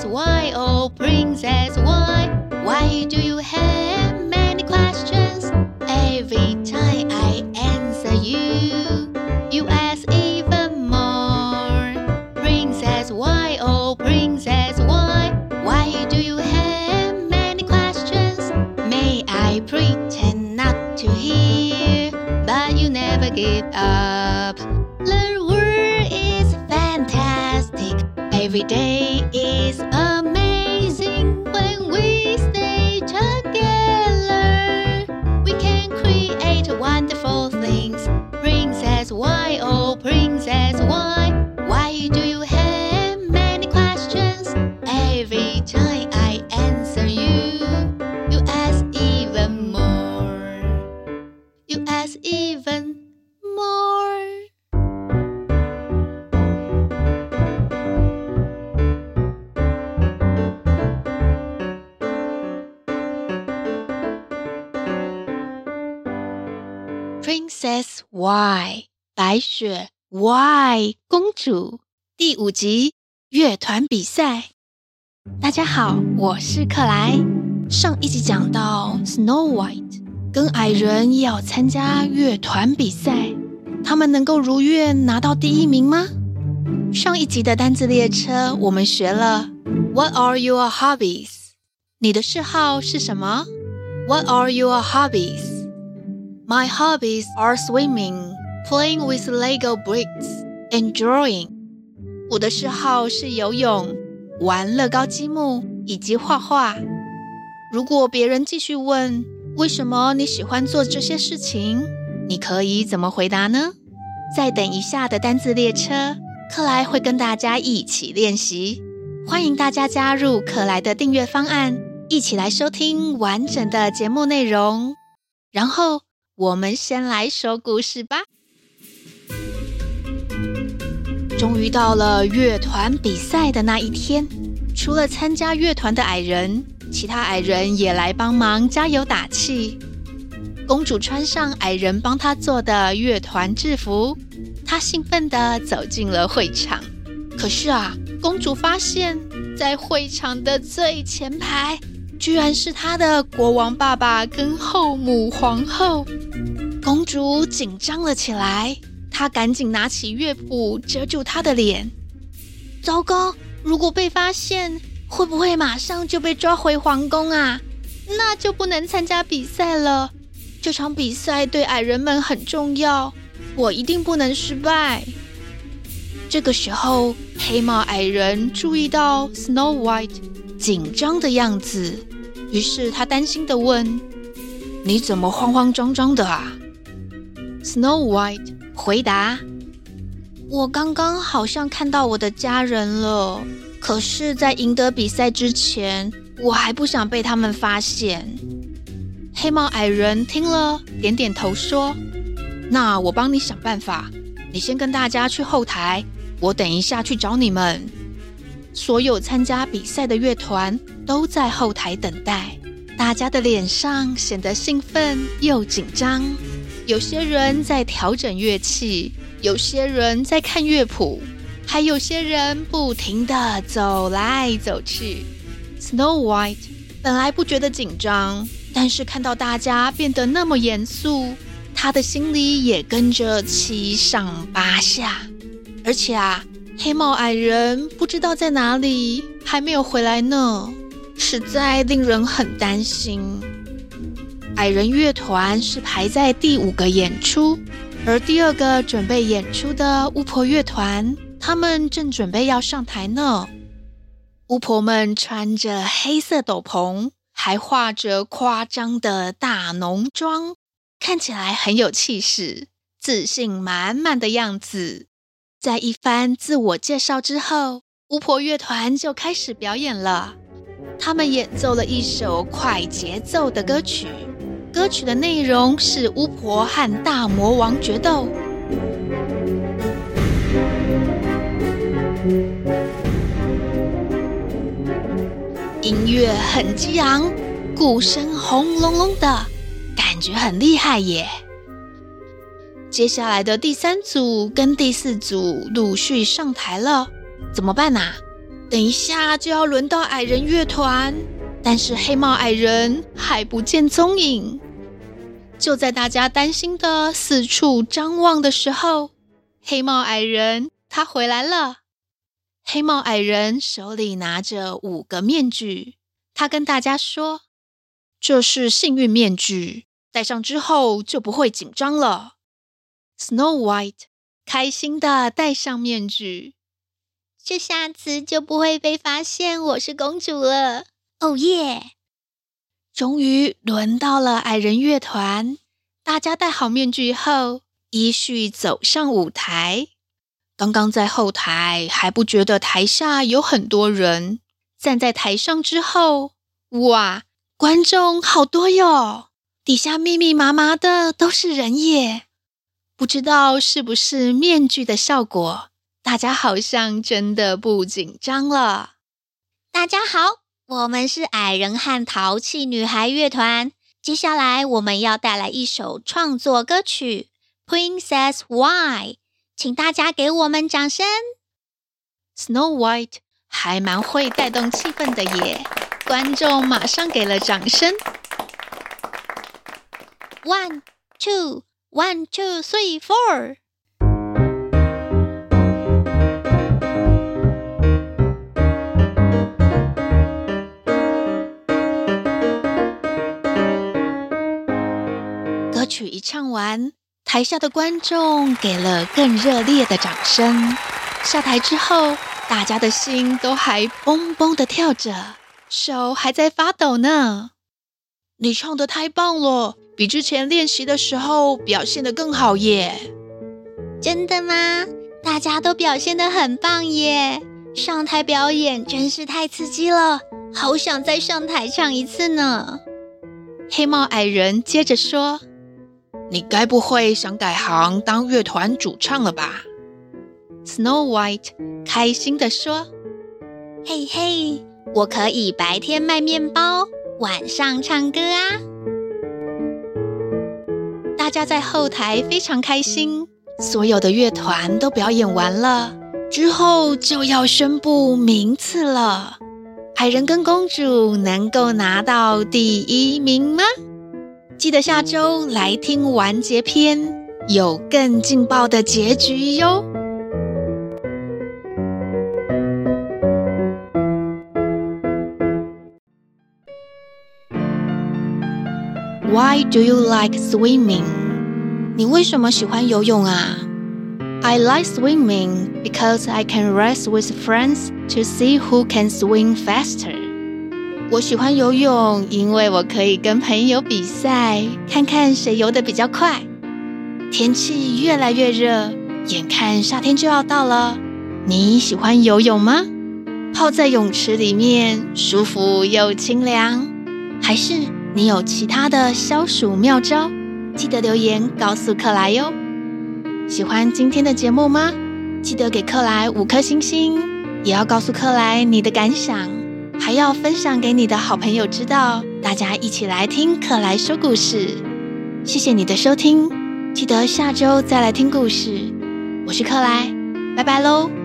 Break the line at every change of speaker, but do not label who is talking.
Princess, why, oh princess, why? Why do you have Every day is amazing S. Y. 白雪，Y. 公主第五集乐团比赛。大家好，我是克莱。上一集讲到 Snow White 跟矮人要参加乐团比赛，他们能够如愿拿到第一名吗？上一集的单字列车，我们学了 What are your hobbies？你的嗜好是什么？What are your hobbies？My hobbies are swimming, playing with Lego bricks, and drawing. 我的嗜好是游泳、玩乐高积木以及画画。如果别人继续问为什么你喜欢做这些事情，你可以怎么回答呢？再等一下的单字列车，克莱会跟大家一起练习。欢迎大家加入克莱的订阅方案，一起来收听完整的节目内容。然后。我们先来说故事吧。终于到了乐团比赛的那一天，除了参加乐团的矮人，其他矮人也来帮忙加油打气。公主穿上矮人帮她做的乐团制服，她兴奋地走进了会场。可是啊，公主发现，在会场的最前排，居然是她的国王爸爸跟后母皇后。公主紧张了起来，她赶紧拿起乐谱遮住她的脸。糟糕，如果被发现，会不会马上就被抓回皇宫啊？那就不能参加比赛了。这场比赛对矮人们很重要，我一定不能失败。这个时候，黑帽矮人注意到 Snow White 紧张的样子，于是他担心地问：“你怎么慌慌张张的啊？” Snow White 回答：“我刚刚好像看到我的家人了，可是，在赢得比赛之前，我还不想被他们发现。”黑帽矮人听了，点点头说：“那我帮你想办法，你先跟大家去后台，我等一下去找你们。”所有参加比赛的乐团都在后台等待，大家的脸上显得兴奋又紧张。有些人在调整乐器，有些人在看乐谱，还有些人不停地走来走去。Snow White 本来不觉得紧张，但是看到大家变得那么严肃，他的心里也跟着七上八下。而且啊，黑帽矮人不知道在哪里，还没有回来呢，实在令人很担心。矮人乐团是排在第五个演出，而第二个准备演出的巫婆乐团，他们正准备要上台呢。巫婆们穿着黑色斗篷，还画着夸张的大浓妆，看起来很有气势、自信满满的样子。在一番自我介绍之后，巫婆乐团就开始表演了。他们演奏了一首快节奏的歌曲。歌曲的内容是巫婆和大魔王决斗，音乐很激昂，鼓声轰隆隆的，感觉很厉害耶。接下来的第三组跟第四组陆续上台了，怎么办啊？等一下就要轮到矮人乐团，但是黑帽矮人还不见踪影。就在大家担心的四处张望的时候，黑帽矮人他回来了。黑帽矮人手里拿着五个面具，他跟大家说：“这是幸运面具，戴上之后就不会紧张了。” Snow White 开心的戴上面具，
这下子就不会被发现我是公主了。哦耶！
终于轮到了矮人乐团，大家戴好面具后，依序走上舞台。刚刚在后台还不觉得台下有很多人，站在台上之后，哇，观众好多哟！底下密密麻麻的都是人耶，不知道是不是面具的效果，大家好像真的不紧张了。
大家好，我们是矮人和淘气女孩乐团，接下来我们要带来一首创作歌曲《Princess Why》。请大家给我们掌声。
Snow White 还蛮会带动气氛的耶，观众马上给了掌声。
One, two, one, two, three, four。
歌曲一唱完。台下的观众给了更热烈的掌声。下台之后，大家的心都还蹦蹦的跳着，手还在发抖呢。你唱的太棒了，比之前练习的时候表现得更好耶！
真的吗？大家都表现得很棒耶！上台表演真是太刺激了，好想再上台唱一次呢。
黑帽矮人接着说。你该不会想改行当乐团主唱了吧？Snow White 开心地说：“
嘿嘿，我可以白天卖面包，晚上唱歌啊！”
大家在后台非常开心，所有的乐团都表演完了，之后就要宣布名次了。矮人跟公主能够拿到第一名吗？记得下周来听完结篇，有更劲爆的结局哟。Why do you like swimming？你为什么喜欢游泳啊？I like swimming because I can race with friends to see who can swim faster. 我喜欢游泳，因为我可以跟朋友比赛，看看谁游得比较快。天气越来越热，眼看夏天就要到了。你喜欢游泳吗？泡在泳池里面，舒服又清凉。还是你有其他的消暑妙招？记得留言告诉克莱哟。喜欢今天的节目吗？记得给克莱五颗星星，也要告诉克莱你的感想。还要分享给你的好朋友知道，大家一起来听克莱说故事。谢谢你的收听，记得下周再来听故事。我是克莱，拜拜喽。